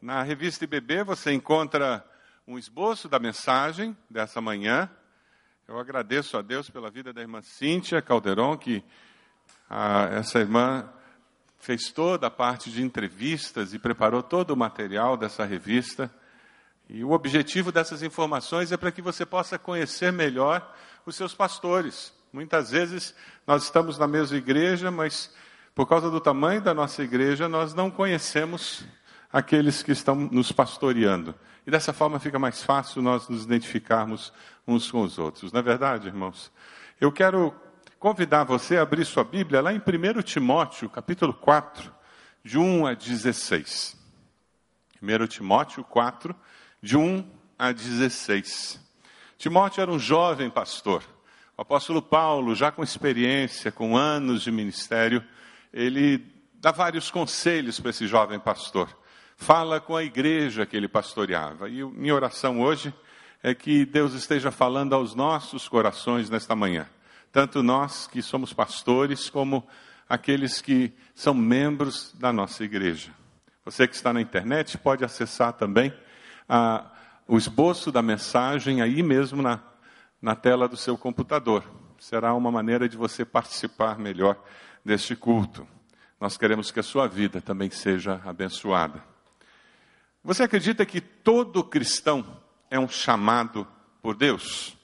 Na revista IBB você encontra um esboço da mensagem dessa manhã. Eu agradeço a Deus pela vida da irmã Cíntia Calderon, que a, essa irmã fez toda a parte de entrevistas e preparou todo o material dessa revista. E o objetivo dessas informações é para que você possa conhecer melhor os seus pastores. Muitas vezes nós estamos na mesma igreja, mas por causa do tamanho da nossa igreja, nós não conhecemos aqueles que estão nos pastoreando. E dessa forma fica mais fácil nós nos identificarmos uns com os outros. Não é verdade, irmãos? Eu quero convidar você a abrir sua Bíblia lá em 1 Timóteo, capítulo 4, de 1 a 16. 1 Timóteo 4, de 1 a 16. Timóteo era um jovem pastor. O apóstolo Paulo, já com experiência, com anos de ministério, ele dá vários conselhos para esse jovem pastor fala com a igreja que ele pastoreava. E minha oração hoje é que Deus esteja falando aos nossos corações nesta manhã. Tanto nós que somos pastores, como aqueles que são membros da nossa igreja. Você que está na internet pode acessar também a, o esboço da mensagem aí mesmo na, na tela do seu computador. Será uma maneira de você participar melhor deste culto. Nós queremos que a sua vida também seja abençoada. Você acredita que todo cristão é um chamado por Deus?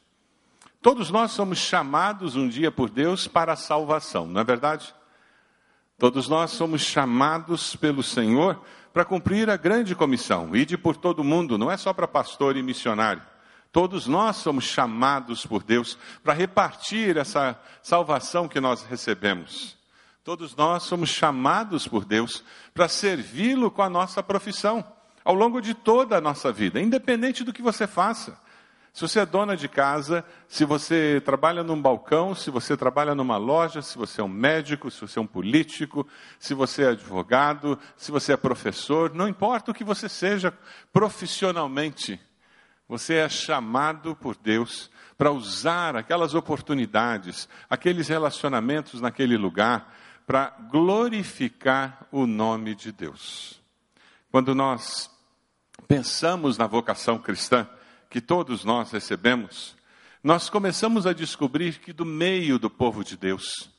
Todos nós somos chamados um dia por Deus para a salvação, não é verdade? Todos nós somos chamados pelo Senhor para cumprir a grande comissão, ide por todo mundo, não é só para pastor e missionário. Todos nós somos chamados por Deus para repartir essa salvação que nós recebemos. Todos nós somos chamados por Deus para servi-lo com a nossa profissão ao longo de toda a nossa vida, independente do que você faça. Se você é dona de casa, se você trabalha num balcão, se você trabalha numa loja, se você é um médico, se você é um político, se você é advogado, se você é professor, não importa o que você seja profissionalmente, você é chamado por Deus para usar aquelas oportunidades, aqueles relacionamentos naquele lugar, para glorificar o nome de Deus. Quando nós pensamos na vocação cristã que todos nós recebemos, nós começamos a descobrir que do meio do povo de Deus,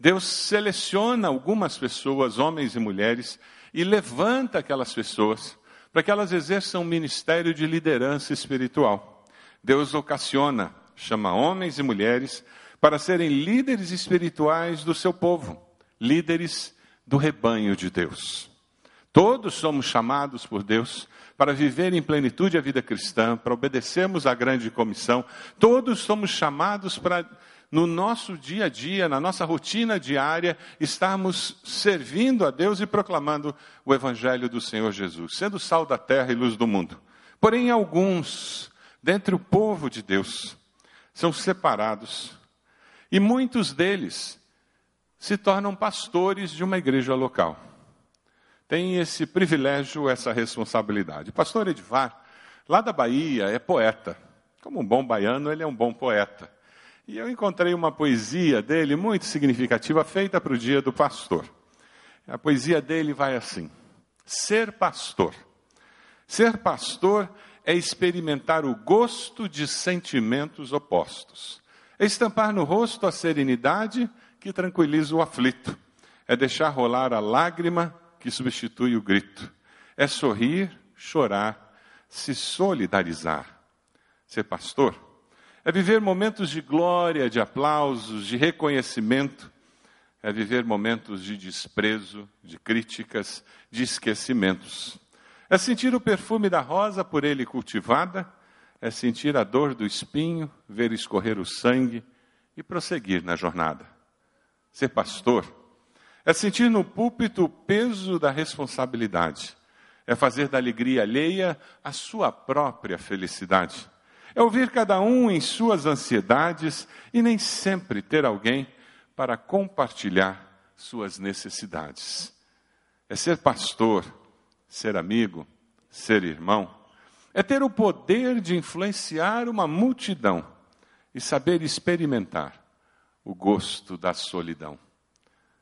Deus seleciona algumas pessoas, homens e mulheres, e levanta aquelas pessoas para que elas exerçam um ministério de liderança espiritual. Deus ocasiona, chama homens e mulheres para serem líderes espirituais do seu povo, líderes do rebanho de Deus. Todos somos chamados por Deus para viver em plenitude a vida cristã, para obedecermos à grande comissão. Todos somos chamados para, no nosso dia a dia, na nossa rotina diária, estarmos servindo a Deus e proclamando o Evangelho do Senhor Jesus, sendo sal da terra e luz do mundo. Porém, alguns, dentre o povo de Deus, são separados e muitos deles se tornam pastores de uma igreja local tem esse privilégio, essa responsabilidade. O pastor Edvar, lá da Bahia, é poeta. Como um bom baiano, ele é um bom poeta. E eu encontrei uma poesia dele muito significativa, feita para o dia do pastor. A poesia dele vai assim: Ser pastor. Ser pastor é experimentar o gosto de sentimentos opostos. É estampar no rosto a serenidade que tranquiliza o aflito. É deixar rolar a lágrima que substitui o grito. É sorrir, chorar, se solidarizar. Ser pastor é viver momentos de glória, de aplausos, de reconhecimento, é viver momentos de desprezo, de críticas, de esquecimentos. É sentir o perfume da rosa por ele cultivada, é sentir a dor do espinho, ver escorrer o sangue e prosseguir na jornada. Ser pastor é sentir no púlpito o peso da responsabilidade. É fazer da alegria alheia a sua própria felicidade. É ouvir cada um em suas ansiedades e nem sempre ter alguém para compartilhar suas necessidades. É ser pastor, ser amigo, ser irmão. É ter o poder de influenciar uma multidão e saber experimentar o gosto da solidão.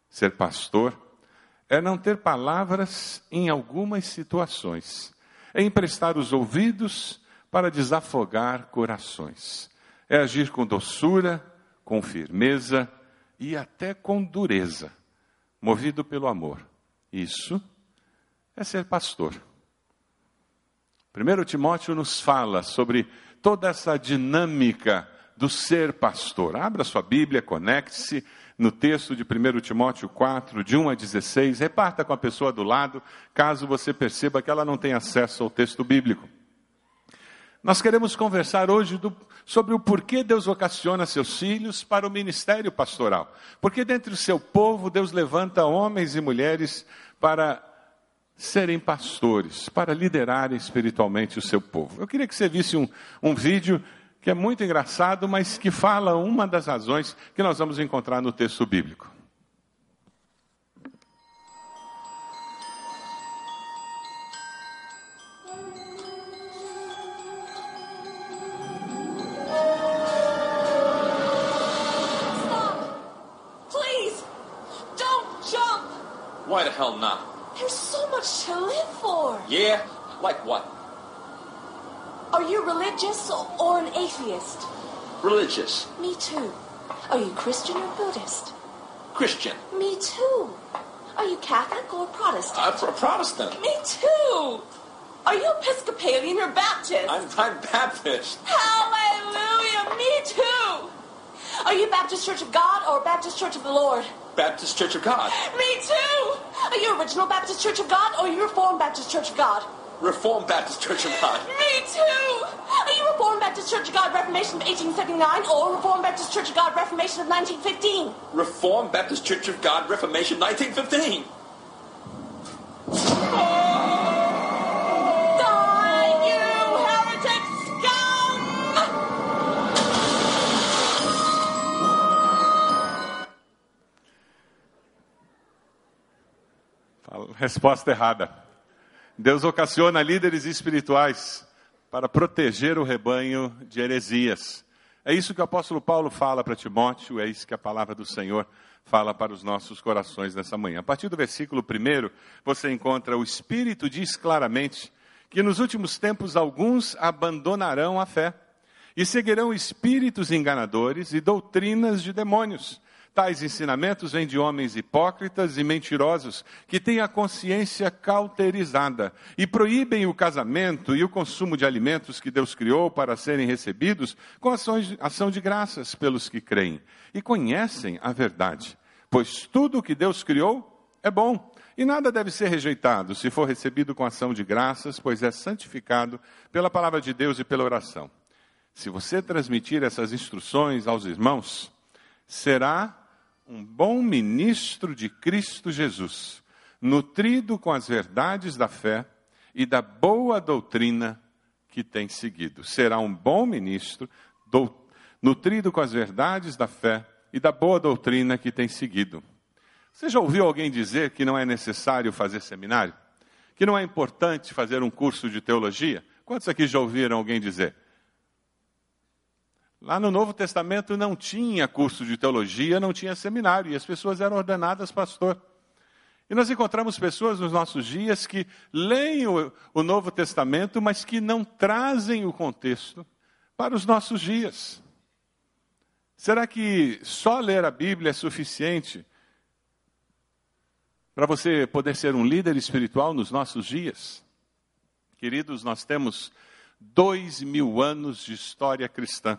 Ser pastor é não ter palavras em algumas situações, é emprestar os ouvidos para desafogar corações, é agir com doçura, com firmeza e até com dureza, movido pelo amor. Isso é ser pastor. 1 Timóteo nos fala sobre toda essa dinâmica do ser pastor. Abra sua Bíblia, conecte-se no texto de 1 Timóteo 4, de 1 a 16. Reparta com a pessoa do lado, caso você perceba que ela não tem acesso ao texto bíblico. Nós queremos conversar hoje do, sobre o porquê Deus ocasiona seus filhos para o ministério pastoral. Porque dentro do seu povo Deus levanta homens e mulheres para serem pastores, para liderarem espiritualmente o seu povo. Eu queria que você visse um, um vídeo que é muito engraçado, mas que fala uma das razões que nós vamos encontrar no texto bíblico. Why the hell not? There's so much to live for. Yeah? Like what? Are you religious or an atheist? Religious. Me too. Are you Christian or Buddhist? Christian. Me too. Are you Catholic or Protestant? I'm a Protestant. Me too. Are you Episcopalian or Baptist? I'm, I'm Baptist. Hallelujah. Me too. Are you Baptist Church of God or Baptist Church of the Lord? Baptist Church of God. Me too. Are you Original Baptist Church of God or you Reformed Baptist Church of God? Reformed Baptist Church of God. Me too. Are you Reformed Baptist Church of God Reformation of 1879 or Reformed Baptist Church of God Reformation of 1915? Reformed Baptist Church of God Reformation 1915. Die, you heretic scum! Resposta errada. Deus ocasiona líderes espirituais para proteger o rebanho de heresias. É isso que o apóstolo Paulo fala para Timóteo, é isso que a palavra do Senhor fala para os nossos corações nessa manhã. A partir do versículo 1, você encontra o Espírito diz claramente que nos últimos tempos alguns abandonarão a fé e seguirão espíritos enganadores e doutrinas de demônios. Tais ensinamentos vêm de homens hipócritas e mentirosos, que têm a consciência cauterizada e proíbem o casamento e o consumo de alimentos que Deus criou para serem recebidos com ações- ação de graças pelos que creem e conhecem a verdade. Pois tudo o que Deus criou é bom e nada deve ser rejeitado se for recebido com ação de graças, pois é santificado pela palavra de Deus e pela oração. Se você transmitir essas instruções aos irmãos, será um bom ministro de Cristo Jesus, nutrido com as verdades da fé e da boa doutrina que tem seguido. Será um bom ministro, dou- nutrido com as verdades da fé e da boa doutrina que tem seguido. Você já ouviu alguém dizer que não é necessário fazer seminário? Que não é importante fazer um curso de teologia? Quantos aqui já ouviram alguém dizer? Lá no Novo Testamento não tinha curso de teologia, não tinha seminário, e as pessoas eram ordenadas pastor. E nós encontramos pessoas nos nossos dias que leem o, o Novo Testamento, mas que não trazem o contexto para os nossos dias. Será que só ler a Bíblia é suficiente para você poder ser um líder espiritual nos nossos dias? Queridos, nós temos dois mil anos de história cristã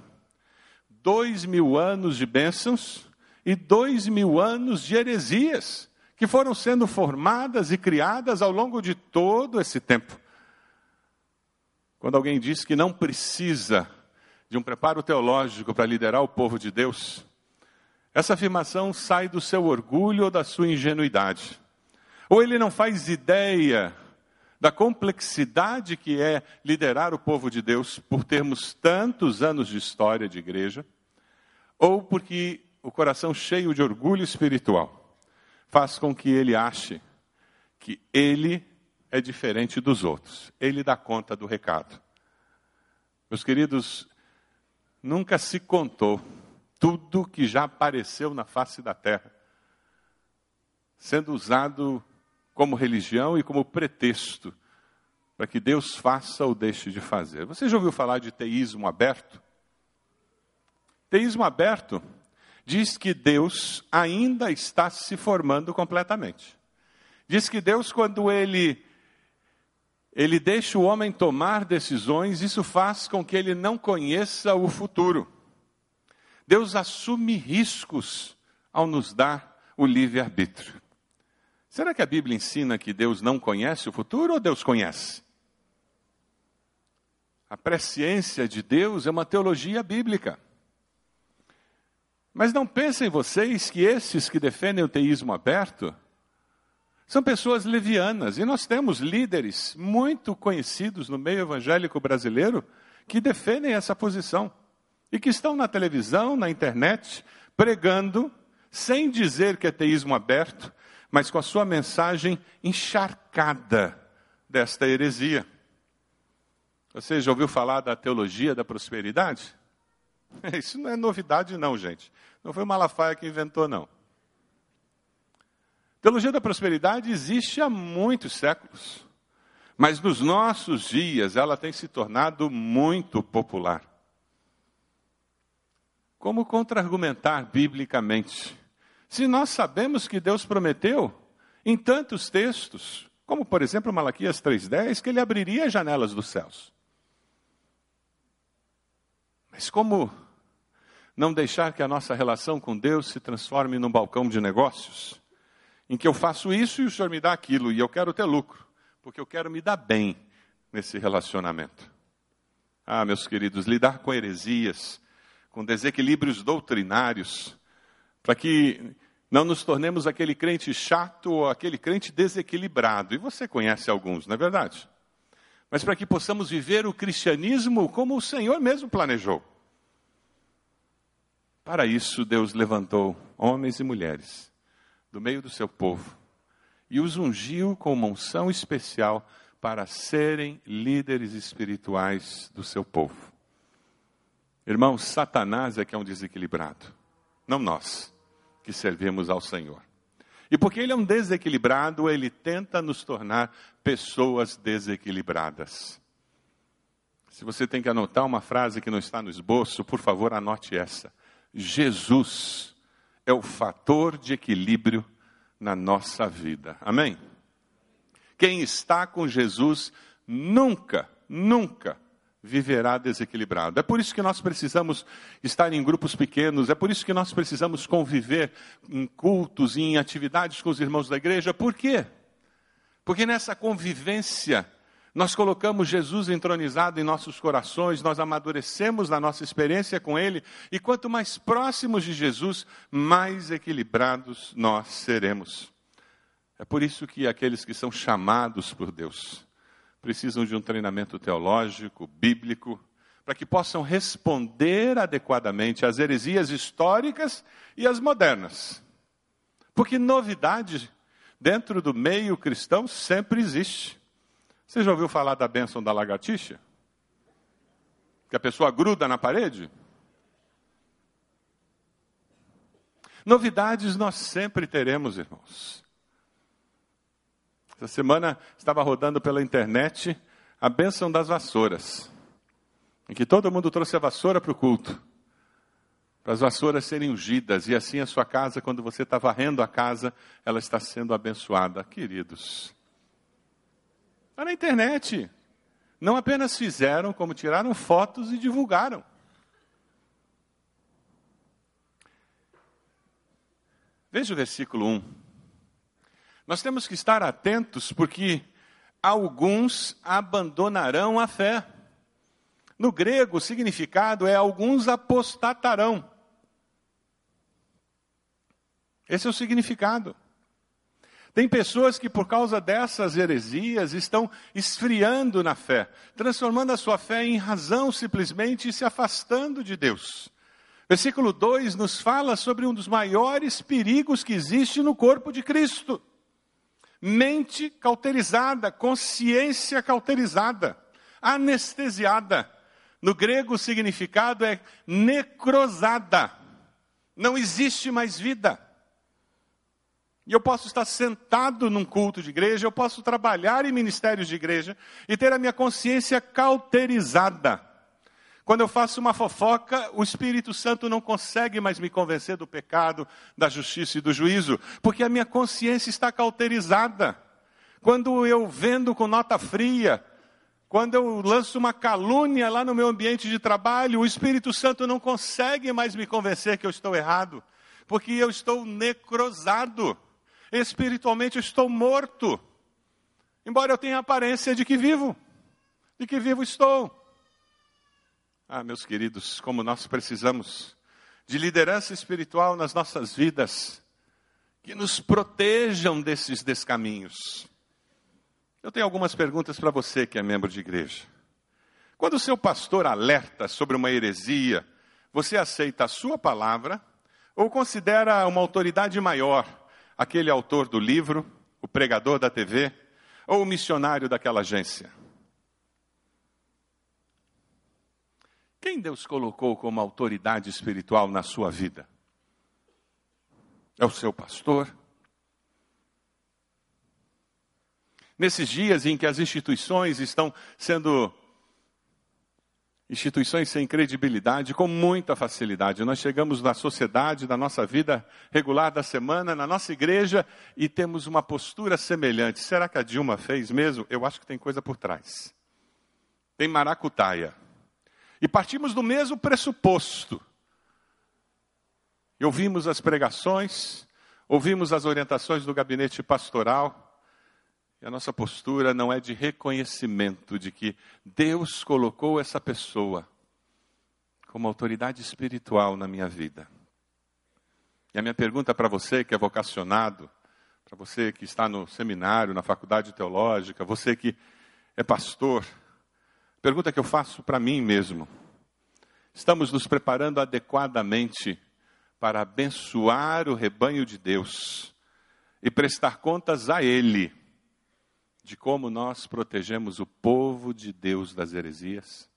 dois mil anos de bênçãos e dois mil anos de heresias que foram sendo formadas e criadas ao longo de todo esse tempo. Quando alguém diz que não precisa de um preparo teológico para liderar o povo de Deus, essa afirmação sai do seu orgulho ou da sua ingenuidade. Ou ele não faz ideia da complexidade que é liderar o povo de Deus por termos tantos anos de história de igreja, ou porque o coração cheio de orgulho espiritual faz com que ele ache que ele é diferente dos outros, ele dá conta do recado. Meus queridos, nunca se contou tudo que já apareceu na face da terra, sendo usado como religião e como pretexto para que Deus faça ou deixe de fazer. Você já ouviu falar de teísmo aberto? Teísmo aberto diz que Deus ainda está se formando completamente. Diz que Deus, quando ele ele deixa o homem tomar decisões, isso faz com que ele não conheça o futuro. Deus assume riscos ao nos dar o livre-arbítrio. Será que a Bíblia ensina que Deus não conhece o futuro ou Deus conhece? A presciência de Deus é uma teologia bíblica. Mas não pensem vocês que esses que defendem o teísmo aberto são pessoas levianas. E nós temos líderes muito conhecidos no meio evangélico brasileiro que defendem essa posição e que estão na televisão, na internet, pregando, sem dizer que é teísmo aberto, mas com a sua mensagem encharcada desta heresia. Você já ouviu falar da teologia da prosperidade? Isso não é novidade, não, gente. Não foi Malafaia que inventou, não. Teologia da prosperidade existe há muitos séculos, mas nos nossos dias ela tem se tornado muito popular. Como contra-argumentar biblicamente? Se nós sabemos que Deus prometeu em tantos textos, como por exemplo Malaquias 3,10, que ele abriria as janelas dos céus. Mas como não deixar que a nossa relação com Deus se transforme num balcão de negócios, em que eu faço isso e o Senhor me dá aquilo, e eu quero ter lucro, porque eu quero me dar bem nesse relacionamento. Ah, meus queridos, lidar com heresias, com desequilíbrios doutrinários, para que não nos tornemos aquele crente chato ou aquele crente desequilibrado. E você conhece alguns, não é verdade? Mas para que possamos viver o cristianismo como o Senhor mesmo planejou. Para isso, Deus levantou homens e mulheres do meio do seu povo e os ungiu com uma unção especial para serem líderes espirituais do seu povo. Irmãos, Satanás é que é um desequilibrado, não nós que servimos ao Senhor. E porque ele é um desequilibrado, ele tenta nos tornar pessoas desequilibradas. Se você tem que anotar uma frase que não está no esboço, por favor, anote essa. Jesus é o fator de equilíbrio na nossa vida. Amém? Quem está com Jesus nunca, nunca viverá desequilibrado. É por isso que nós precisamos estar em grupos pequenos, é por isso que nós precisamos conviver em cultos e em atividades com os irmãos da igreja. Por quê? Porque nessa convivência nós colocamos Jesus entronizado em nossos corações, nós amadurecemos na nossa experiência com Ele, e quanto mais próximos de Jesus, mais equilibrados nós seremos. É por isso que aqueles que são chamados por Deus precisam de um treinamento teológico, bíblico, para que possam responder adequadamente às heresias históricas e às modernas. Porque novidade dentro do meio cristão sempre existe. Você já ouviu falar da bênção da lagartixa? Que a pessoa gruda na parede? Novidades nós sempre teremos, irmãos. Essa semana estava rodando pela internet a bênção das vassouras, em que todo mundo trouxe a vassoura para o culto, para as vassouras serem ungidas, e assim a sua casa, quando você está varrendo a casa, ela está sendo abençoada. Queridos, Está na internet. Não apenas fizeram, como tiraram fotos e divulgaram. Veja o versículo 1. Nós temos que estar atentos porque alguns abandonarão a fé. No grego, o significado é alguns apostatarão. Esse é o significado. Tem pessoas que, por causa dessas heresias, estão esfriando na fé, transformando a sua fé em razão simplesmente e se afastando de Deus. Versículo 2 nos fala sobre um dos maiores perigos que existe no corpo de Cristo: mente cauterizada, consciência cauterizada, anestesiada. No grego, o significado é necrosada. Não existe mais vida. E eu posso estar sentado num culto de igreja, eu posso trabalhar em ministérios de igreja e ter a minha consciência cauterizada. Quando eu faço uma fofoca, o Espírito Santo não consegue mais me convencer do pecado, da justiça e do juízo, porque a minha consciência está cauterizada. Quando eu vendo com nota fria, quando eu lanço uma calúnia lá no meu ambiente de trabalho, o Espírito Santo não consegue mais me convencer que eu estou errado, porque eu estou necrosado. Espiritualmente eu estou morto. Embora eu tenha a aparência de que vivo, de que vivo estou. Ah, meus queridos, como nós precisamos de liderança espiritual nas nossas vidas, que nos protejam desses descaminhos. Eu tenho algumas perguntas para você que é membro de igreja. Quando o seu pastor alerta sobre uma heresia, você aceita a sua palavra ou considera uma autoridade maior aquele autor do livro, o pregador da TV ou o missionário daquela agência? Quem Deus colocou como autoridade espiritual na sua vida? É o seu pastor? Nesses dias em que as instituições estão sendo instituições sem credibilidade, com muita facilidade. Nós chegamos na sociedade, na nossa vida regular da semana, na nossa igreja, e temos uma postura semelhante. Será que a Dilma fez mesmo? Eu acho que tem coisa por trás. Tem maracutaia. E partimos do mesmo pressuposto. E ouvimos as pregações, ouvimos as orientações do gabinete pastoral, e a nossa postura não é de reconhecimento de que Deus colocou essa pessoa como autoridade espiritual na minha vida. E a minha pergunta para você que é vocacionado, para você que está no seminário, na faculdade teológica, você que é pastor, pergunta que eu faço para mim mesmo. Estamos nos preparando adequadamente para abençoar o rebanho de Deus e prestar contas a Ele de como nós protegemos o povo de Deus das heresias?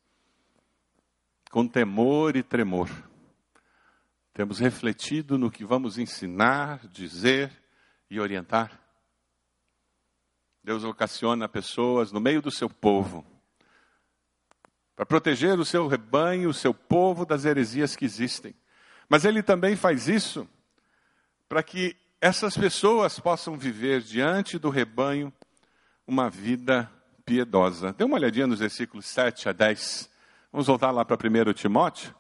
Com temor e tremor. Temos refletido no que vamos ensinar, dizer e orientar? Deus ocasiona pessoas no meio do seu povo para proteger o seu rebanho, o seu povo das heresias que existem. Mas Ele também faz isso para que essas pessoas possam viver diante do rebanho uma vida piedosa. Dê uma olhadinha nos versículos 7 a 10. Vamos voltar lá para 1 Timóteo.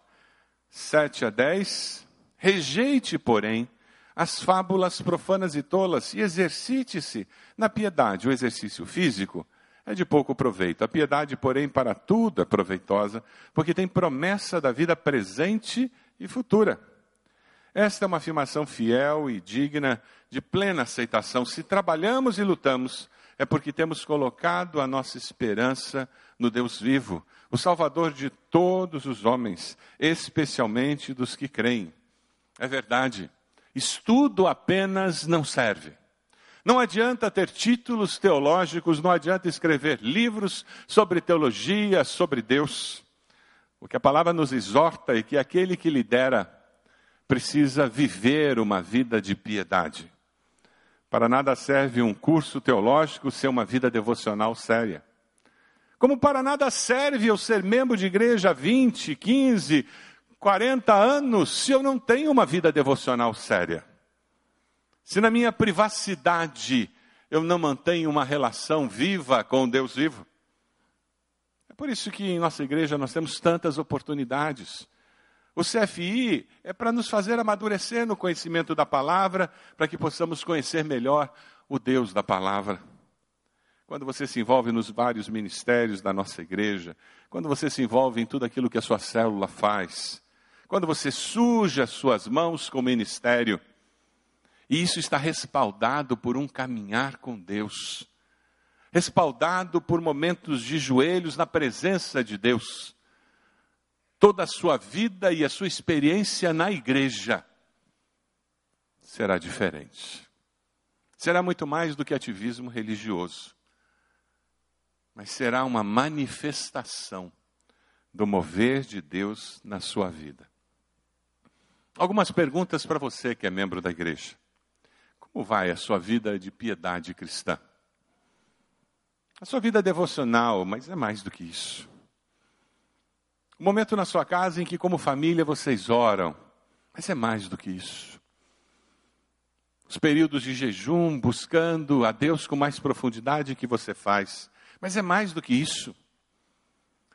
7 a 10. Rejeite, porém, as fábulas profanas e tolas e exercite-se na piedade. O exercício físico é de pouco proveito. A piedade, porém, para tudo é proveitosa, porque tem promessa da vida presente e futura. Esta é uma afirmação fiel e digna de plena aceitação. Se trabalhamos e lutamos, é porque temos colocado a nossa esperança no Deus vivo, o Salvador de todos os homens, especialmente dos que creem. É verdade, estudo apenas não serve. Não adianta ter títulos teológicos, não adianta escrever livros sobre teologia, sobre Deus. O que a palavra nos exorta é que aquele que lidera precisa viver uma vida de piedade. Para nada serve um curso teológico ser uma vida devocional séria. Como para nada serve eu ser membro de igreja há 20, 15, 40 anos se eu não tenho uma vida devocional séria. Se na minha privacidade eu não mantenho uma relação viva com Deus vivo. É por isso que em nossa igreja nós temos tantas oportunidades o CFI é para nos fazer amadurecer no conhecimento da palavra, para que possamos conhecer melhor o Deus da palavra. Quando você se envolve nos vários ministérios da nossa igreja, quando você se envolve em tudo aquilo que a sua célula faz, quando você suja suas mãos com o ministério, e isso está respaldado por um caminhar com Deus, respaldado por momentos de joelhos na presença de Deus toda a sua vida e a sua experiência na igreja será diferente. Será muito mais do que ativismo religioso, mas será uma manifestação do mover de Deus na sua vida. Algumas perguntas para você que é membro da igreja. Como vai a sua vida de piedade cristã? A sua vida devocional, mas é mais do que isso. Um momento na sua casa em que, como família, vocês oram, mas é mais do que isso. Os períodos de jejum, buscando a Deus com mais profundidade que você faz, mas é mais do que isso.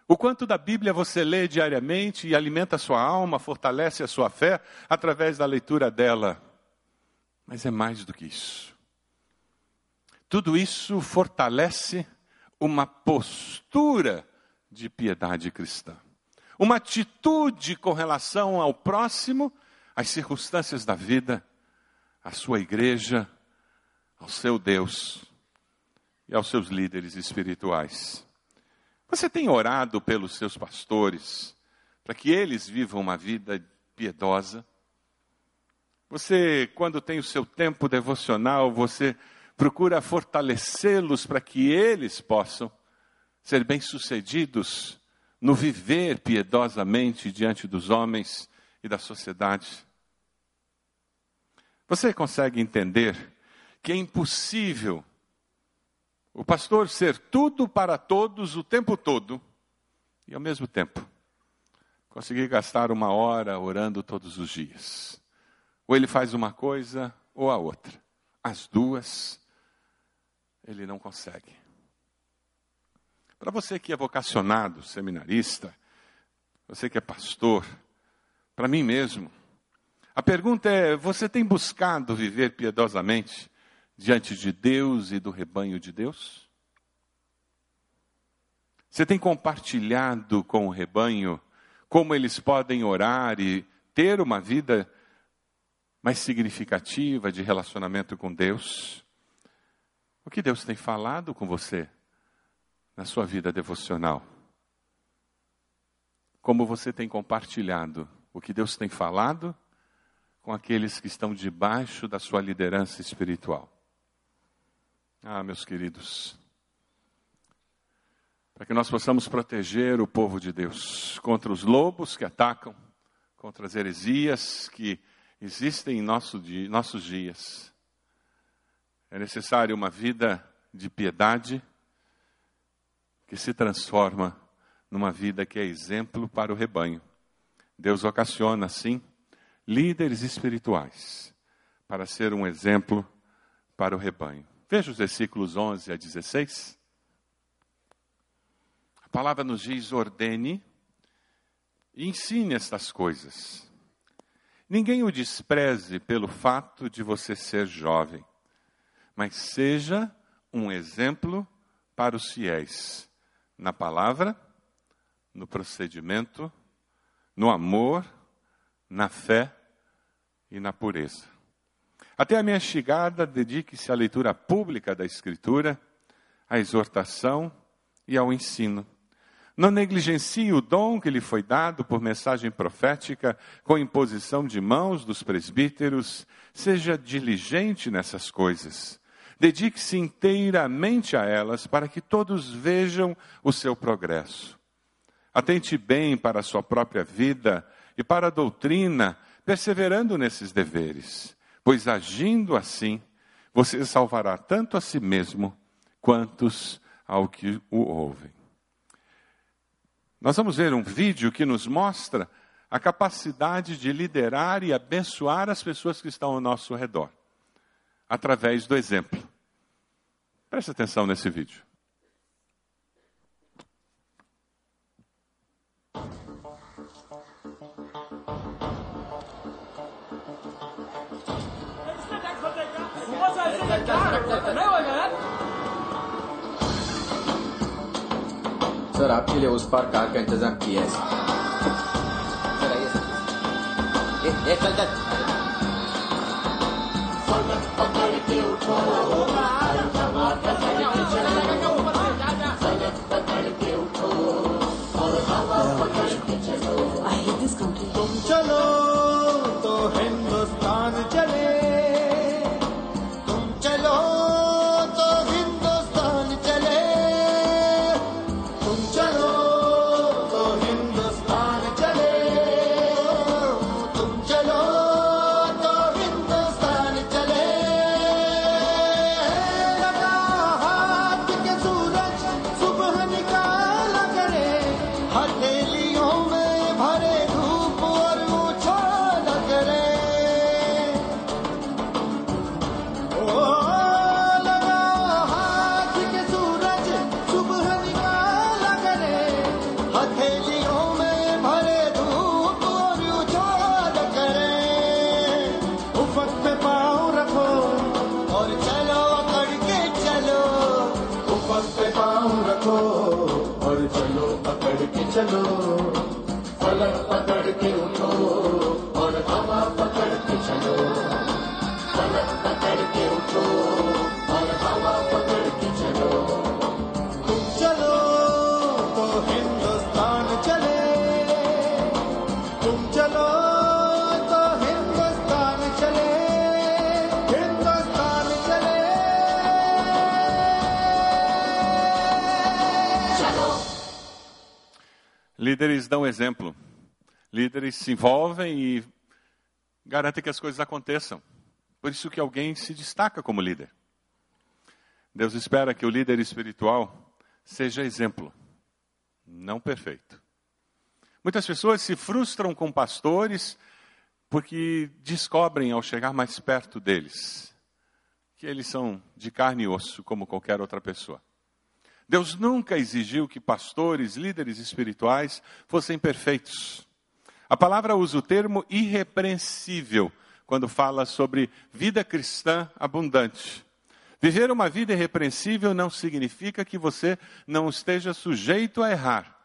O quanto da Bíblia você lê diariamente e alimenta a sua alma, fortalece a sua fé através da leitura dela. Mas é mais do que isso. Tudo isso fortalece uma postura de piedade cristã. Uma atitude com relação ao próximo, às circunstâncias da vida, à sua igreja, ao seu Deus e aos seus líderes espirituais. Você tem orado pelos seus pastores para que eles vivam uma vida piedosa? Você, quando tem o seu tempo devocional, você procura fortalecê-los para que eles possam ser bem-sucedidos no viver piedosamente diante dos homens e da sociedade. Você consegue entender que é impossível o pastor ser tudo para todos o tempo todo e ao mesmo tempo conseguir gastar uma hora orando todos os dias. Ou ele faz uma coisa ou a outra. As duas, ele não consegue. Para você que é vocacionado, seminarista, você que é pastor, para mim mesmo, a pergunta é: você tem buscado viver piedosamente diante de Deus e do rebanho de Deus? Você tem compartilhado com o rebanho como eles podem orar e ter uma vida mais significativa de relacionamento com Deus? O que Deus tem falado com você na sua vida devocional? Como você tem compartilhado o que Deus tem falado com aqueles que estão debaixo da sua liderança espiritual? Ah, meus queridos, para que nós possamos proteger o povo de Deus contra os lobos que atacam, contra as heresias que existem em nosso dia, nossos dias. É necessário uma vida de piedade que se transforma numa vida que é exemplo para o rebanho. Deus ocasiona, assim, líderes espirituais para ser um exemplo para o rebanho. Veja os versículos 11 a 16. A palavra nos diz: ordene e ensine estas coisas. Ninguém o despreze pelo fato de você ser jovem, mas seja um exemplo para os fiéis na palavra, no procedimento, no amor, na fé e na pureza. Até a minha chegada, dedique-se à leitura pública da Escritura, à exortação e ao ensino. Não negligencie o dom que lhe foi dado por mensagem profética, com imposição de mãos dos presbíteros. Seja diligente nessas coisas. Dedique-se inteiramente a elas, para que todos vejam o seu progresso. Atente bem para a sua própria vida e para a doutrina, perseverando nesses deveres, pois agindo assim, você salvará tanto a si mesmo quantos ao que o ouvem. Nós vamos ver um vídeo que nos mostra a capacidade de liderar e abençoar as pessoas que estão ao nosso redor, através do exemplo. Preste atenção nesse vídeo. Sir आपके लिए उस पार कार का इंतज़ाम किया है सर। आइए सर। चल चल I hate this country. चलो तो Hindustan Líderes dão exemplo. Líderes se envolvem e garantem que as coisas aconteçam. Por isso que alguém se destaca como líder. Deus espera que o líder espiritual seja exemplo, não perfeito. Muitas pessoas se frustram com pastores porque descobrem ao chegar mais perto deles que eles são de carne e osso como qualquer outra pessoa. Deus nunca exigiu que pastores, líderes espirituais fossem perfeitos. A palavra usa o termo irrepreensível quando fala sobre vida cristã abundante. Viver uma vida irrepreensível não significa que você não esteja sujeito a errar,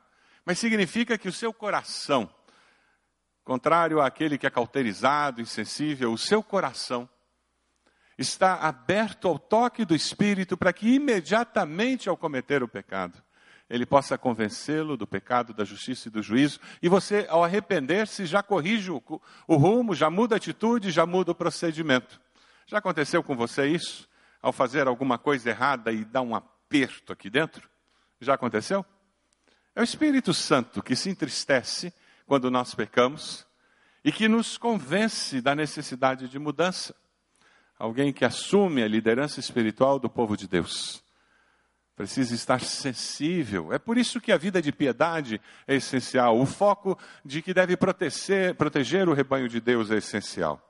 mas significa que o seu coração, contrário àquele que é cauterizado, insensível, o seu coração está aberto ao toque do Espírito para que imediatamente ao cometer o pecado, ele possa convencê-lo do pecado, da justiça e do juízo, e você, ao arrepender-se, já corrige o, o rumo, já muda a atitude, já muda o procedimento. Já aconteceu com você isso? Ao fazer alguma coisa errada e dar um aperto aqui dentro? Já aconteceu? É o Espírito Santo que se entristece quando nós pecamos e que nos convence da necessidade de mudança alguém que assume a liderança espiritual do povo de Deus. Precisa estar sensível. É por isso que a vida de piedade é essencial. O foco de que deve proteger, proteger o rebanho de Deus é essencial.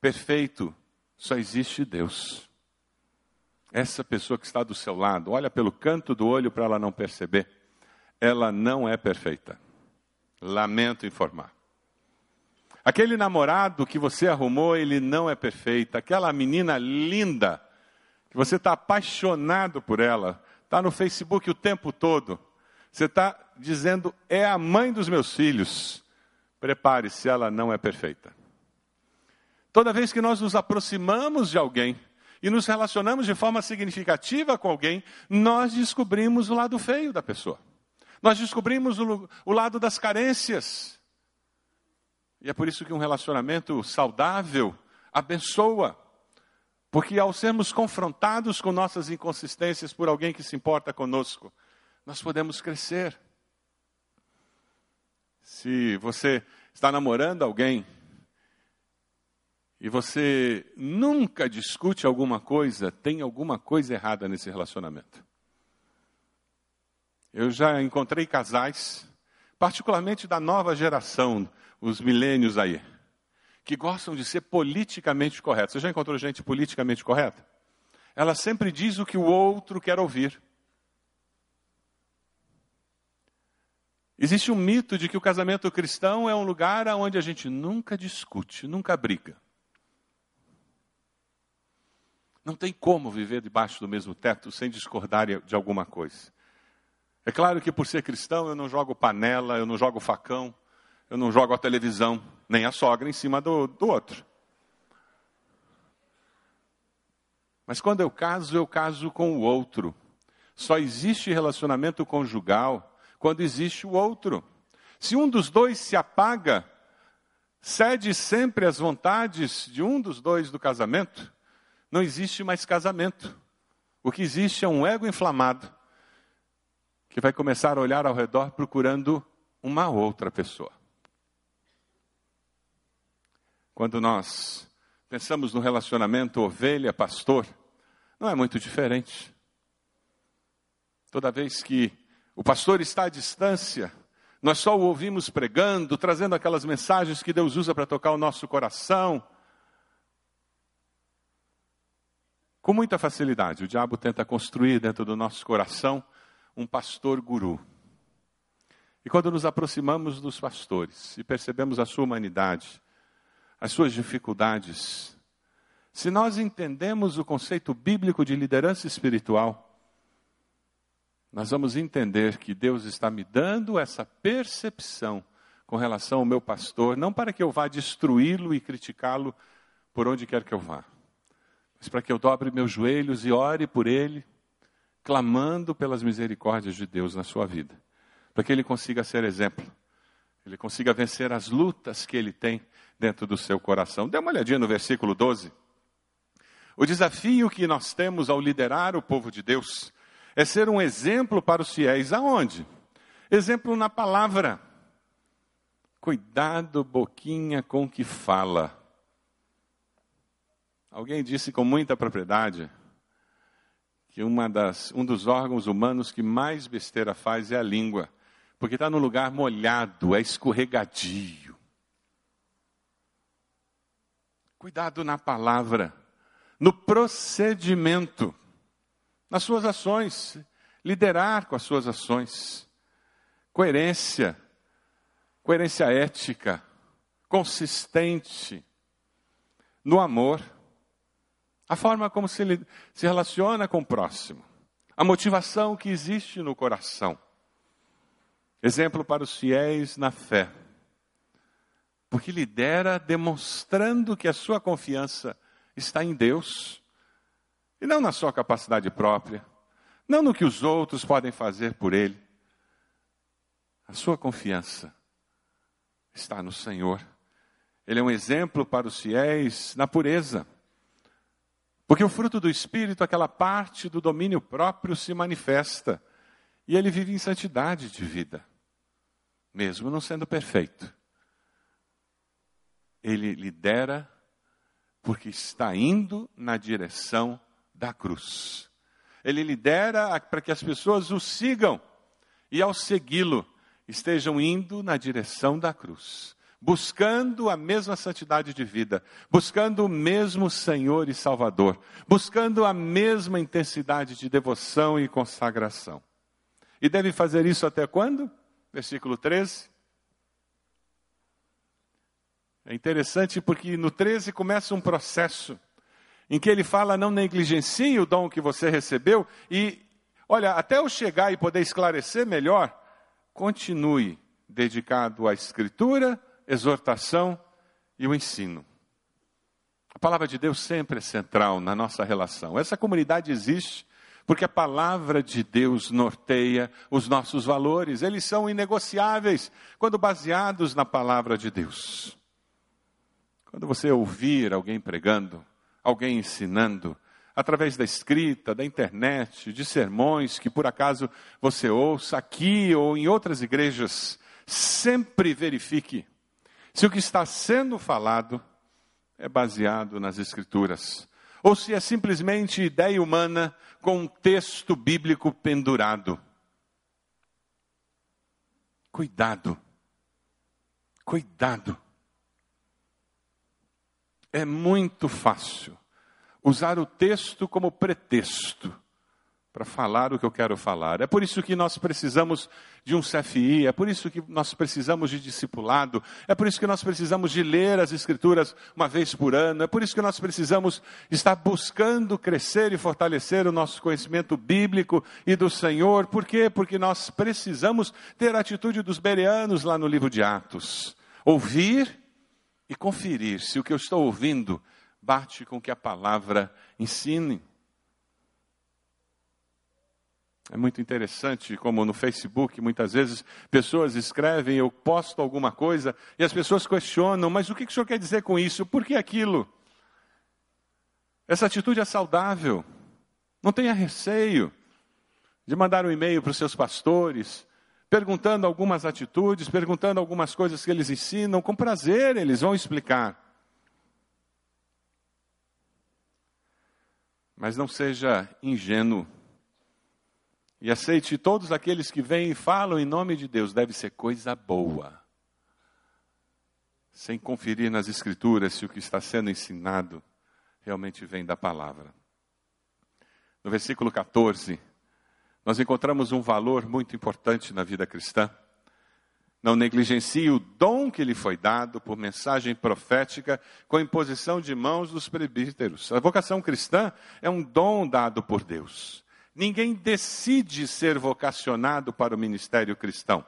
Perfeito, só existe Deus. Essa pessoa que está do seu lado, olha pelo canto do olho para ela não perceber. Ela não é perfeita. Lamento informar. Aquele namorado que você arrumou, ele não é perfeito. Aquela menina linda, que você está apaixonado por ela, está no Facebook o tempo todo. Você está dizendo, é a mãe dos meus filhos. Prepare-se, ela não é perfeita. Toda vez que nós nos aproximamos de alguém e nos relacionamos de forma significativa com alguém, nós descobrimos o lado feio da pessoa. Nós descobrimos o, o lado das carências. E é por isso que um relacionamento saudável abençoa. Porque ao sermos confrontados com nossas inconsistências por alguém que se importa conosco, nós podemos crescer. Se você está namorando alguém e você nunca discute alguma coisa, tem alguma coisa errada nesse relacionamento. Eu já encontrei casais, particularmente da nova geração, os milênios aí, que gostam de ser politicamente corretos. Você já encontrou gente politicamente correta? Ela sempre diz o que o outro quer ouvir. Existe um mito de que o casamento cristão é um lugar onde a gente nunca discute, nunca briga. Não tem como viver debaixo do mesmo teto sem discordar de alguma coisa. É claro que por ser cristão eu não jogo panela, eu não jogo facão, eu não jogo a televisão, nem a sogra em cima do, do outro. Mas quando eu caso, eu caso com o outro. Só existe relacionamento conjugal quando existe o outro. Se um dos dois se apaga, cede sempre às vontades de um dos dois do casamento, não existe mais casamento. O que existe é um ego inflamado que vai começar a olhar ao redor procurando uma outra pessoa. Quando nós pensamos no relacionamento ovelha-pastor, não é muito diferente. Toda vez que o pastor está à distância, nós só o ouvimos pregando, trazendo aquelas mensagens que Deus usa para tocar o nosso coração. Com muita facilidade, o diabo tenta construir dentro do nosso coração um pastor guru. E quando nos aproximamos dos pastores e percebemos a sua humanidade, as suas dificuldades. Se nós entendemos o conceito bíblico de liderança espiritual, nós vamos entender que Deus está me dando essa percepção com relação ao meu pastor, não para que eu vá destruí-lo e criticá-lo por onde quer que eu vá, mas para que eu dobre meus joelhos e ore por ele, clamando pelas misericórdias de Deus na sua vida, para que ele consiga ser exemplo, ele consiga vencer as lutas que ele tem dentro do seu coração. Dê uma olhadinha no versículo 12. O desafio que nós temos ao liderar o povo de Deus é ser um exemplo para os fiéis. Aonde? Exemplo na palavra. Cuidado, boquinha, com que fala. Alguém disse com muita propriedade que das, um dos órgãos humanos que mais besteira faz é a língua, porque está no lugar molhado, é escorregadio. Cuidado na palavra, no procedimento, nas suas ações, liderar com as suas ações, coerência coerência ética, consistente, no amor, a forma como se, se relaciona com o próximo, a motivação que existe no coração. Exemplo para os fiéis na fé, porque lidera demonstrando que a sua confiança está em Deus e não na sua capacidade própria, não no que os outros podem fazer por ele. A sua confiança está no Senhor. Ele é um exemplo para os fiéis na pureza. Porque o fruto do Espírito, aquela parte do domínio próprio, se manifesta. E ele vive em santidade de vida, mesmo não sendo perfeito. Ele lidera porque está indo na direção da cruz. Ele lidera para que as pessoas o sigam e, ao segui-lo, estejam indo na direção da cruz, buscando a mesma santidade de vida, buscando o mesmo Senhor e Salvador, buscando a mesma intensidade de devoção e consagração. E deve fazer isso até quando? Versículo 13. É interessante porque no 13 começa um processo em que ele fala: não negligencie o dom que você recebeu, e olha, até eu chegar e poder esclarecer melhor, continue dedicado à escritura, exortação e o ensino. A palavra de Deus sempre é central na nossa relação. Essa comunidade existe porque a palavra de Deus norteia os nossos valores. Eles são inegociáveis quando baseados na palavra de Deus. Quando você ouvir alguém pregando, alguém ensinando, através da escrita, da internet, de sermões que por acaso você ouça aqui ou em outras igrejas, sempre verifique se o que está sendo falado é baseado nas escrituras ou se é simplesmente ideia humana com um texto bíblico pendurado. Cuidado. Cuidado. É muito fácil usar o texto como pretexto para falar o que eu quero falar. É por isso que nós precisamos de um CFI, é por isso que nós precisamos de discipulado, é por isso que nós precisamos de ler as Escrituras uma vez por ano, é por isso que nós precisamos estar buscando crescer e fortalecer o nosso conhecimento bíblico e do Senhor. Por quê? Porque nós precisamos ter a atitude dos bereanos lá no livro de Atos: ouvir e conferir se o que eu estou ouvindo bate com o que a palavra ensine. É muito interessante como no Facebook muitas vezes pessoas escrevem, eu posto alguma coisa e as pessoas questionam, mas o que o senhor quer dizer com isso? Por que aquilo? Essa atitude é saudável. Não tenha receio de mandar um e-mail para os seus pastores, perguntando algumas atitudes, perguntando algumas coisas que eles ensinam, com prazer eles vão explicar. Mas não seja ingênuo. E aceite todos aqueles que vêm e falam em nome de Deus, deve ser coisa boa. Sem conferir nas Escrituras se o que está sendo ensinado realmente vem da palavra. No versículo 14, nós encontramos um valor muito importante na vida cristã. Não negligencie o dom que lhe foi dado por mensagem profética com imposição de mãos dos presbíteros. A vocação cristã é um dom dado por Deus. Ninguém decide ser vocacionado para o ministério cristão.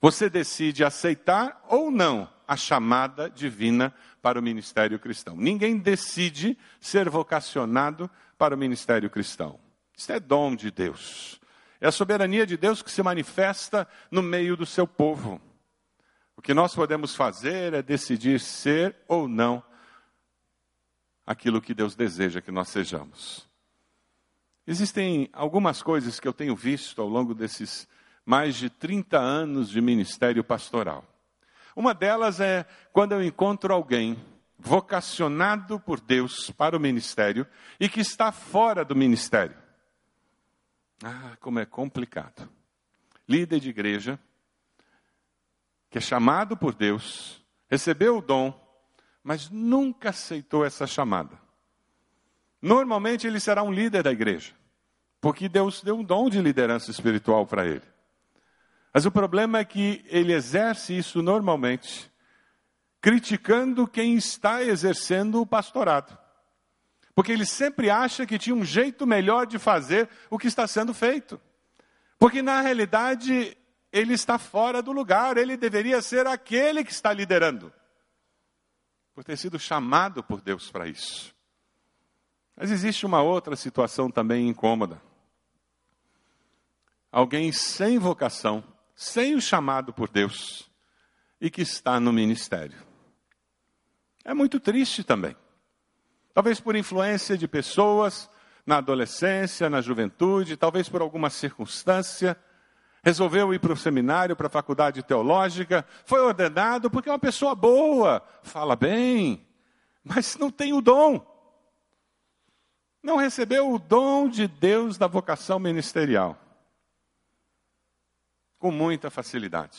Você decide aceitar ou não a chamada divina para o ministério cristão. Ninguém decide ser vocacionado para o ministério cristão. Isso é dom de Deus. É a soberania de Deus que se manifesta no meio do seu povo. O que nós podemos fazer é decidir ser ou não aquilo que Deus deseja que nós sejamos. Existem algumas coisas que eu tenho visto ao longo desses mais de 30 anos de ministério pastoral. Uma delas é quando eu encontro alguém vocacionado por Deus para o ministério e que está fora do ministério. Ah, como é complicado. Líder de igreja, que é chamado por Deus, recebeu o dom, mas nunca aceitou essa chamada. Normalmente ele será um líder da igreja, porque Deus deu um dom de liderança espiritual para ele. Mas o problema é que ele exerce isso normalmente, criticando quem está exercendo o pastorado. Porque ele sempre acha que tinha um jeito melhor de fazer o que está sendo feito. Porque na realidade ele está fora do lugar, ele deveria ser aquele que está liderando. Por ter sido chamado por Deus para isso. Mas existe uma outra situação também incômoda. Alguém sem vocação, sem o chamado por Deus e que está no ministério. É muito triste também. Talvez por influência de pessoas na adolescência, na juventude, talvez por alguma circunstância, resolveu ir para o seminário, para a faculdade teológica, foi ordenado porque é uma pessoa boa, fala bem, mas não tem o dom. Não recebeu o dom de Deus da vocação ministerial. Com muita facilidade.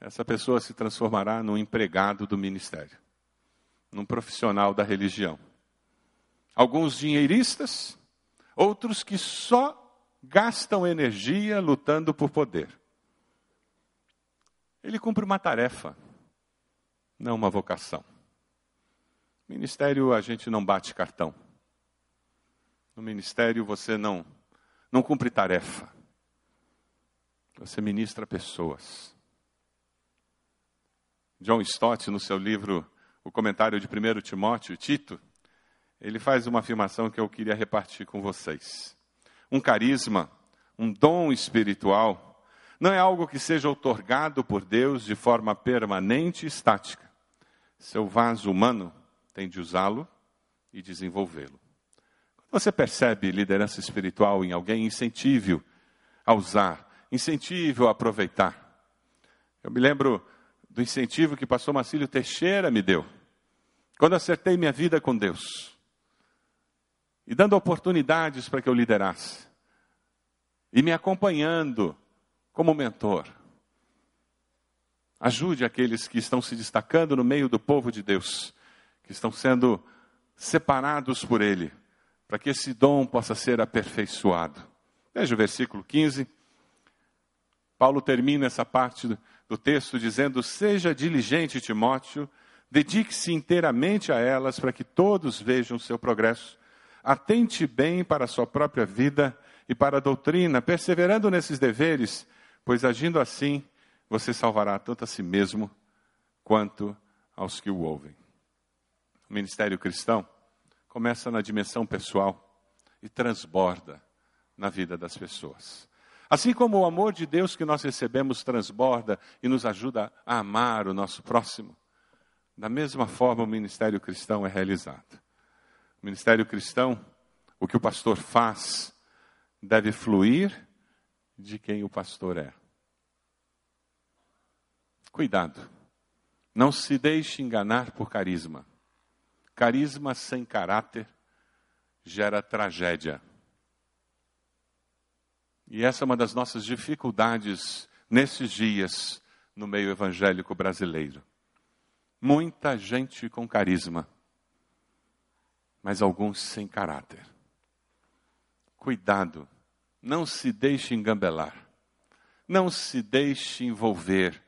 Essa pessoa se transformará num empregado do ministério, num profissional da religião. Alguns dinheiristas, outros que só gastam energia lutando por poder. Ele cumpre uma tarefa, não uma vocação. Ministério a gente não bate cartão. No ministério você não não cumpre tarefa. Você ministra pessoas. John Stott, no seu livro O Comentário de 1 Timóteo, Tito, ele faz uma afirmação que eu queria repartir com vocês. Um carisma, um dom espiritual, não é algo que seja otorgado por Deus de forma permanente e estática. Seu vaso humano tem de usá-lo e desenvolvê-lo. Quando você percebe liderança espiritual em alguém, incentive-o a usar incentive-o a aproveitar. Eu me lembro do incentivo que o pastor Marcílio Teixeira me deu, quando acertei minha vida com Deus, e dando oportunidades para que eu liderasse, e me acompanhando como mentor. Ajude aqueles que estão se destacando no meio do povo de Deus, que estão sendo separados por Ele, para que esse dom possa ser aperfeiçoado. Veja o versículo 15. Paulo termina essa parte do texto dizendo: Seja diligente, Timóteo, dedique-se inteiramente a elas para que todos vejam o seu progresso. Atente bem para a sua própria vida e para a doutrina, perseverando nesses deveres, pois agindo assim, você salvará tanto a si mesmo quanto aos que o ouvem. O ministério cristão começa na dimensão pessoal e transborda na vida das pessoas. Assim como o amor de Deus que nós recebemos transborda e nos ajuda a amar o nosso próximo, da mesma forma o ministério cristão é realizado. O ministério cristão, o que o pastor faz, deve fluir de quem o pastor é. Cuidado, não se deixe enganar por carisma. Carisma sem caráter gera tragédia. E essa é uma das nossas dificuldades nesses dias no meio evangélico brasileiro. Muita gente com carisma, mas alguns sem caráter. Cuidado, não se deixe engambelar, não se deixe envolver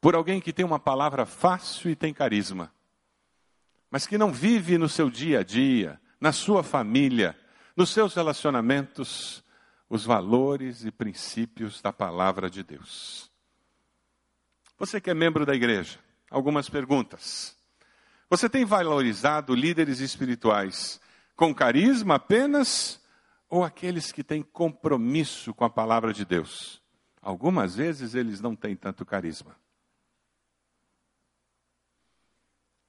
por alguém que tem uma palavra fácil e tem carisma, mas que não vive no seu dia a dia, na sua família, nos seus relacionamentos, os valores e princípios da palavra de Deus. Você que é membro da igreja, algumas perguntas. Você tem valorizado líderes espirituais com carisma apenas ou aqueles que têm compromisso com a palavra de Deus? Algumas vezes eles não têm tanto carisma.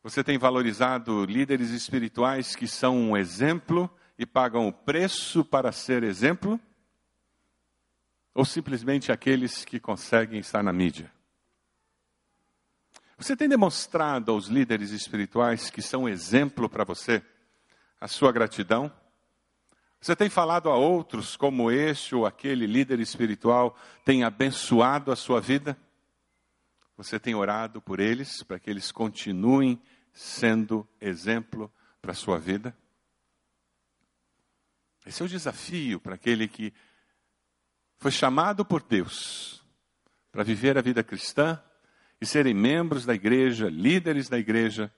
Você tem valorizado líderes espirituais que são um exemplo e pagam o preço para ser exemplo? Ou simplesmente aqueles que conseguem estar na mídia? Você tem demonstrado aos líderes espirituais que são exemplo para você a sua gratidão? Você tem falado a outros como este ou aquele líder espiritual tem abençoado a sua vida? Você tem orado por eles para que eles continuem sendo exemplo para a sua vida? Esse é o desafio para aquele que foi chamado por Deus para viver a vida cristã e serem membros da igreja, líderes da igreja,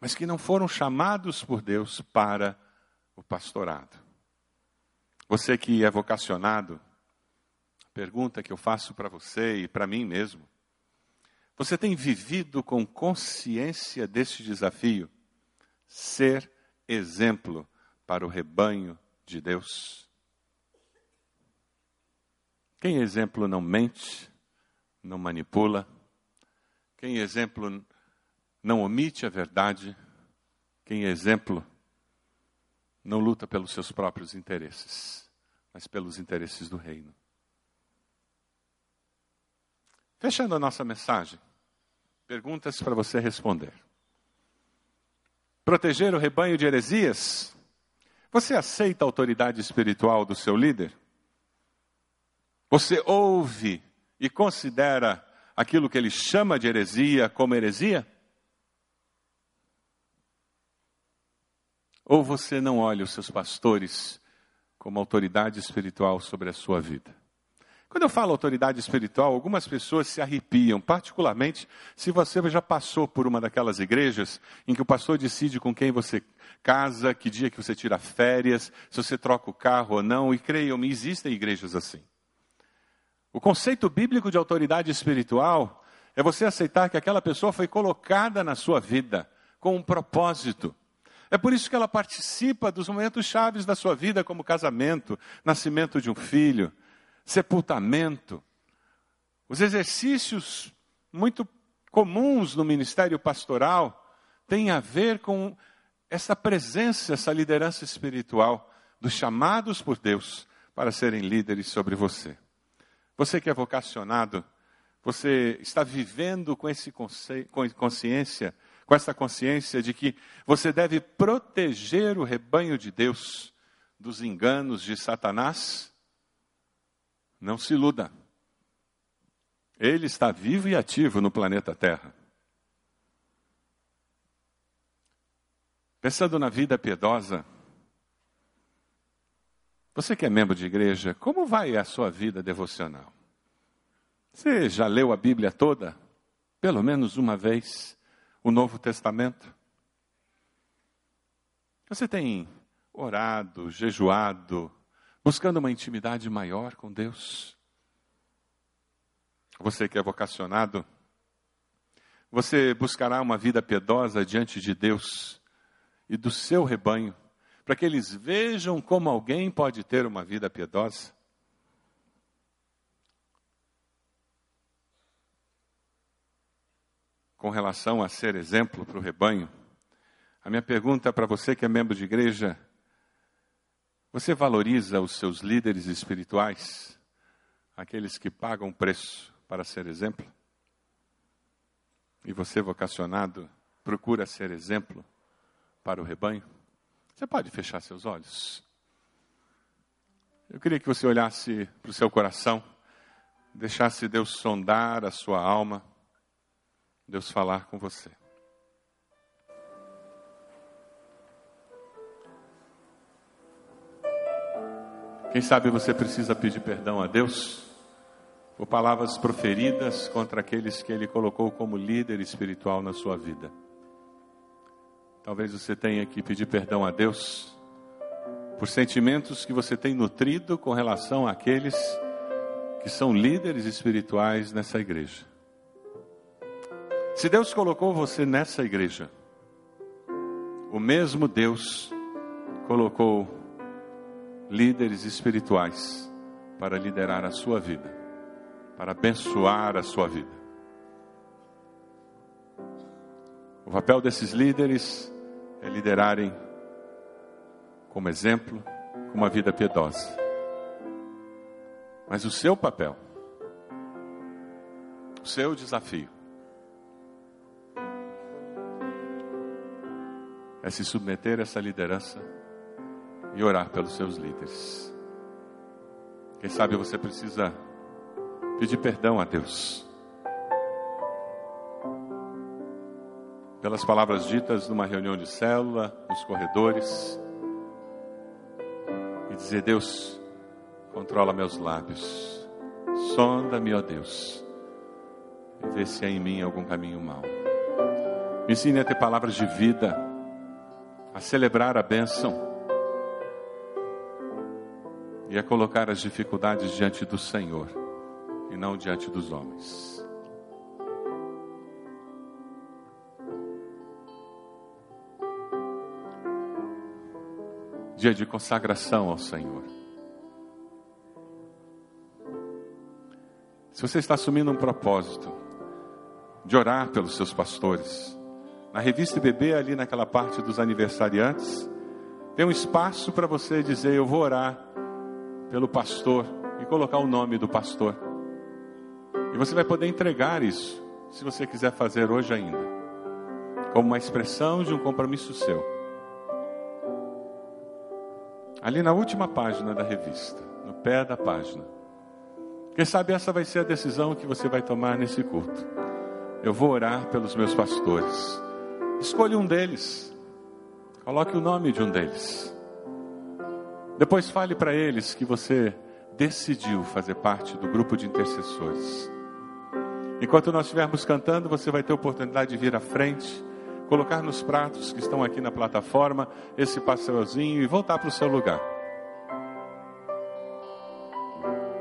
mas que não foram chamados por Deus para o pastorado. Você que é vocacionado, a pergunta que eu faço para você e para mim mesmo: você tem vivido com consciência deste desafio? Ser exemplo para o rebanho de Deus? Quem exemplo não mente, não manipula, quem exemplo não omite a verdade, quem exemplo não luta pelos seus próprios interesses, mas pelos interesses do reino. Fechando a nossa mensagem, Perguntas para você responder. Proteger o rebanho de heresias? Você aceita a autoridade espiritual do seu líder? Você ouve e considera aquilo que ele chama de heresia como heresia? Ou você não olha os seus pastores como autoridade espiritual sobre a sua vida? Quando eu falo autoridade espiritual, algumas pessoas se arrepiam, particularmente se você já passou por uma daquelas igrejas em que o pastor decide com quem você casa, que dia que você tira férias, se você troca o carro ou não, e creiam-me, existem igrejas assim. O conceito bíblico de autoridade espiritual é você aceitar que aquela pessoa foi colocada na sua vida com um propósito. É por isso que ela participa dos momentos chaves da sua vida, como casamento, nascimento de um filho, sepultamento. Os exercícios muito comuns no ministério pastoral têm a ver com essa presença, essa liderança espiritual dos chamados por Deus para serem líderes sobre você. Você que é vocacionado, você está vivendo com esse consciência, com essa consciência de que você deve proteger o rebanho de Deus dos enganos de Satanás? Não se iluda. Ele está vivo e ativo no planeta Terra. Pensando na vida piedosa, você que é membro de igreja, como vai a sua vida devocional? Você já leu a Bíblia toda? Pelo menos uma vez? O Novo Testamento? Você tem orado, jejuado, buscando uma intimidade maior com Deus. Você que é vocacionado, você buscará uma vida piedosa diante de Deus e do seu rebanho, para que eles vejam como alguém pode ter uma vida piedosa. Com relação a ser exemplo para o rebanho, a minha pergunta para você que é membro de igreja você valoriza os seus líderes espirituais, aqueles que pagam preço para ser exemplo? E você, vocacionado, procura ser exemplo para o rebanho? Você pode fechar seus olhos? Eu queria que você olhasse para o seu coração, deixasse Deus sondar a sua alma, Deus falar com você. Quem sabe você precisa pedir perdão a Deus por palavras proferidas contra aqueles que Ele colocou como líder espiritual na sua vida. Talvez você tenha que pedir perdão a Deus por sentimentos que você tem nutrido com relação àqueles que são líderes espirituais nessa igreja. Se Deus colocou você nessa igreja, o mesmo Deus colocou líderes espirituais para liderar a sua vida, para abençoar a sua vida. O papel desses líderes é liderarem como exemplo, com uma vida piedosa. Mas o seu papel, o seu desafio, é se submeter a essa liderança e orar pelos seus líderes. Quem sabe você precisa pedir perdão a Deus pelas palavras ditas numa reunião de célula, nos corredores, e dizer: Deus, controla meus lábios, sonda-me, ó Deus, e vê se há em mim algum caminho mau. Me ensine a ter palavras de vida, a celebrar a bênção e a colocar as dificuldades diante do Senhor e não diante dos homens. Dia de consagração ao Senhor. Se você está assumindo um propósito de orar pelos seus pastores, na revista BB, ali naquela parte dos aniversariantes, tem um espaço para você dizer: Eu vou orar pelo pastor e colocar o nome do pastor. E você vai poder entregar isso, se você quiser fazer hoje ainda, como uma expressão de um compromisso seu. Ali na última página da revista, no pé da página. Quem sabe essa vai ser a decisão que você vai tomar nesse culto. Eu vou orar pelos meus pastores. Escolha um deles. Coloque o nome de um deles. Depois fale para eles que você decidiu fazer parte do grupo de intercessores. Enquanto nós estivermos cantando, você vai ter oportunidade de vir à frente colocar nos pratos que estão aqui na plataforma esse pastelzinho e voltar para o seu lugar.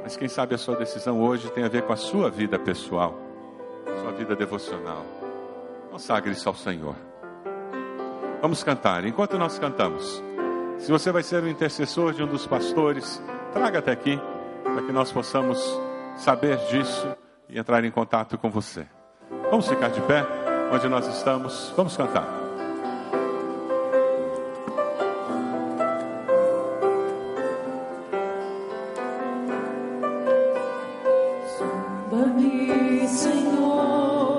Mas quem sabe a sua decisão hoje tem a ver com a sua vida pessoal, sua vida devocional. Consagre isso ao Senhor. Vamos cantar. Enquanto nós cantamos, se você vai ser o intercessor de um dos pastores, traga até aqui para que nós possamos saber disso e entrar em contato com você. Vamos ficar de pé? Onde nós estamos. Vamos cantar. Sonda-me, Senhor,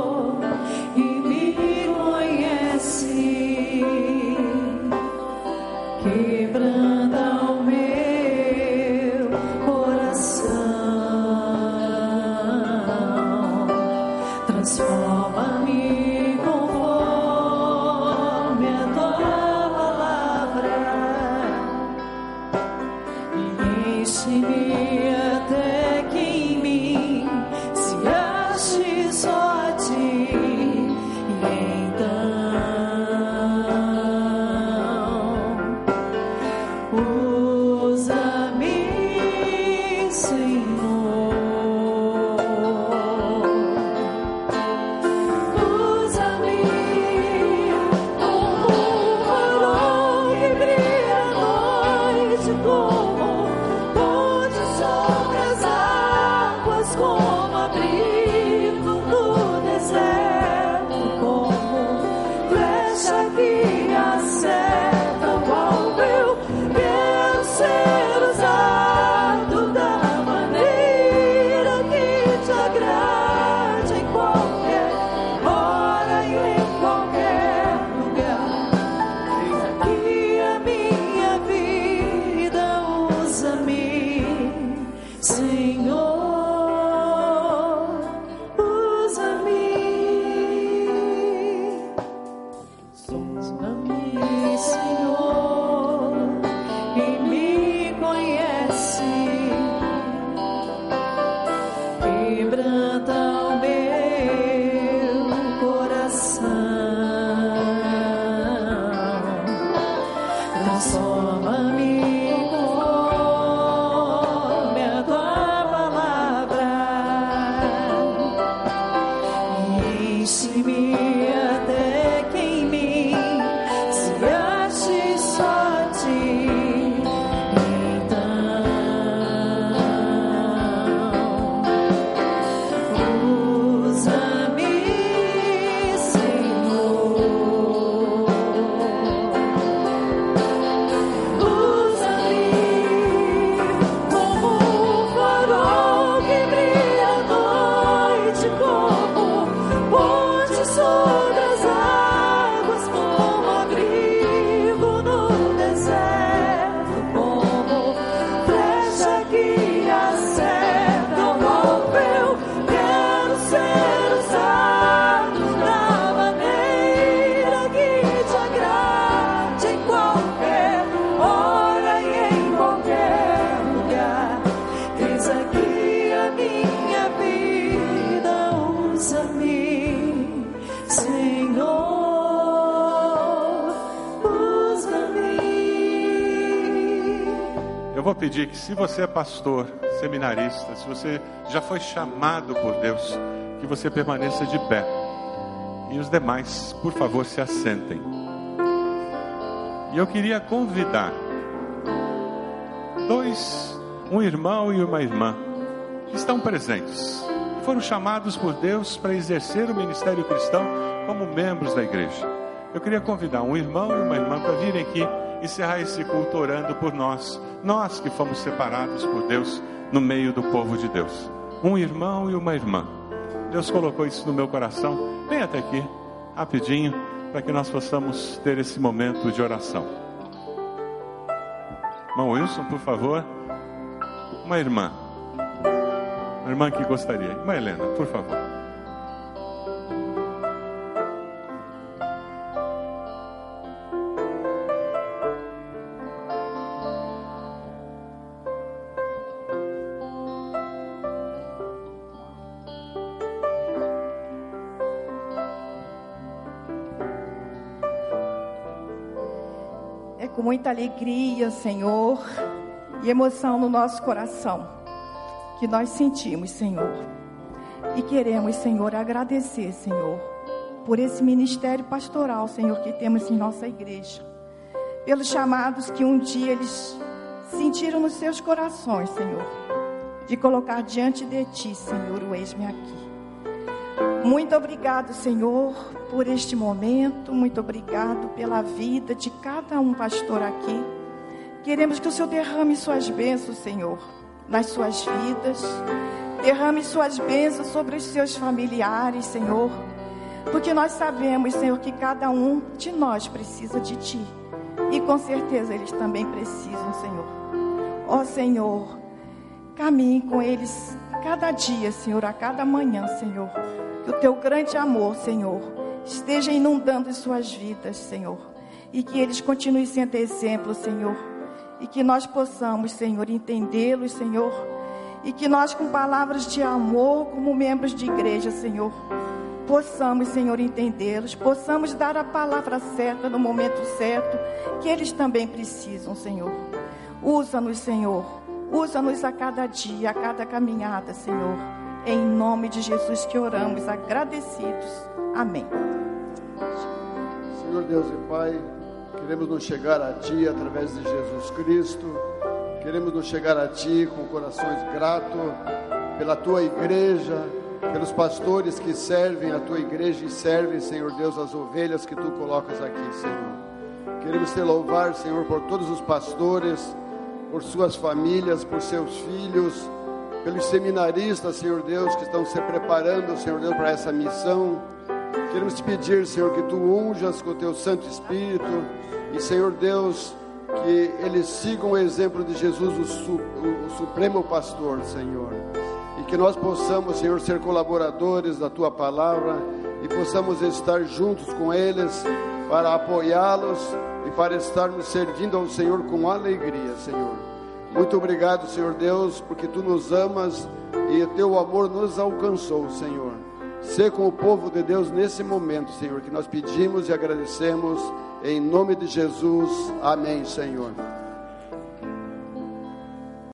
Quebranta que, se você é pastor, seminarista, se você já foi chamado por Deus, que você permaneça de pé. E os demais, por favor, se assentem. E eu queria convidar dois, um irmão e uma irmã, que estão presentes, que foram chamados por Deus para exercer o ministério cristão como membros da igreja. Eu queria convidar um irmão e uma irmã para virem aqui encerrar esse culto orando por nós, nós que fomos separados por Deus no meio do povo de Deus. Um irmão e uma irmã. Deus colocou isso no meu coração. Vem até aqui, rapidinho, para que nós possamos ter esse momento de oração. Irmão Wilson, por favor. Uma irmã. Uma irmã que gostaria. Irmã Helena, por favor. Muita alegria, Senhor, e emoção no nosso coração que nós sentimos, Senhor. E queremos, Senhor, agradecer, Senhor, por esse ministério pastoral, Senhor, que temos em nossa igreja. Pelos chamados que um dia eles sentiram nos seus corações, Senhor, de colocar diante de Ti, Senhor, o eis-me aqui. Muito obrigado, Senhor, por este momento. Muito obrigado pela vida de cada um pastor aqui. Queremos que o Senhor derrame suas bênçãos, Senhor, nas suas vidas. Derrame suas bênçãos sobre os seus familiares, Senhor. Porque nós sabemos, Senhor, que cada um de nós precisa de Ti. E com certeza eles também precisam, Senhor. Ó Senhor, caminhe com eles cada dia, Senhor, a cada manhã, Senhor. Que o teu grande amor, Senhor, esteja inundando suas vidas, Senhor. E que eles continuem sendo exemplo, Senhor. E que nós possamos, Senhor, entendê-los, Senhor. E que nós, com palavras de amor, como membros de igreja, Senhor, possamos, Senhor, entendê-los, possamos dar a palavra certa no momento certo, que eles também precisam, Senhor. Usa-nos, Senhor. Usa-nos a cada dia, a cada caminhada, Senhor. Em nome de Jesus que oramos, agradecidos. Amém. Senhor Deus e Pai, queremos nos chegar a Ti através de Jesus Cristo. Queremos nos chegar a Ti com corações gratos pela Tua igreja, pelos pastores que servem a Tua igreja e servem, Senhor Deus, as ovelhas que Tu colocas aqui, Senhor. Queremos te louvar, Senhor, por todos os pastores, por suas famílias, por seus filhos, pelos seminaristas, Senhor Deus, que estão se preparando, Senhor Deus, para essa missão. Queremos te pedir, Senhor, que tu unjas com o teu Santo Espírito e, Senhor Deus, que eles sigam o exemplo de Jesus, o, su, o, Supremo Pastor, Senhor. E que nós possamos, Senhor, ser colaboradores da tua palavra e possamos estar juntos com eles para apoiá-los e para estarmos servindo ao Senhor com alegria, Senhor. Muito obrigado, Senhor Deus, porque tu nos amas e teu amor nos alcançou, Senhor. Ser com o povo de Deus nesse momento, Senhor, que nós pedimos e agradecemos em nome de Jesus. Amém, Senhor.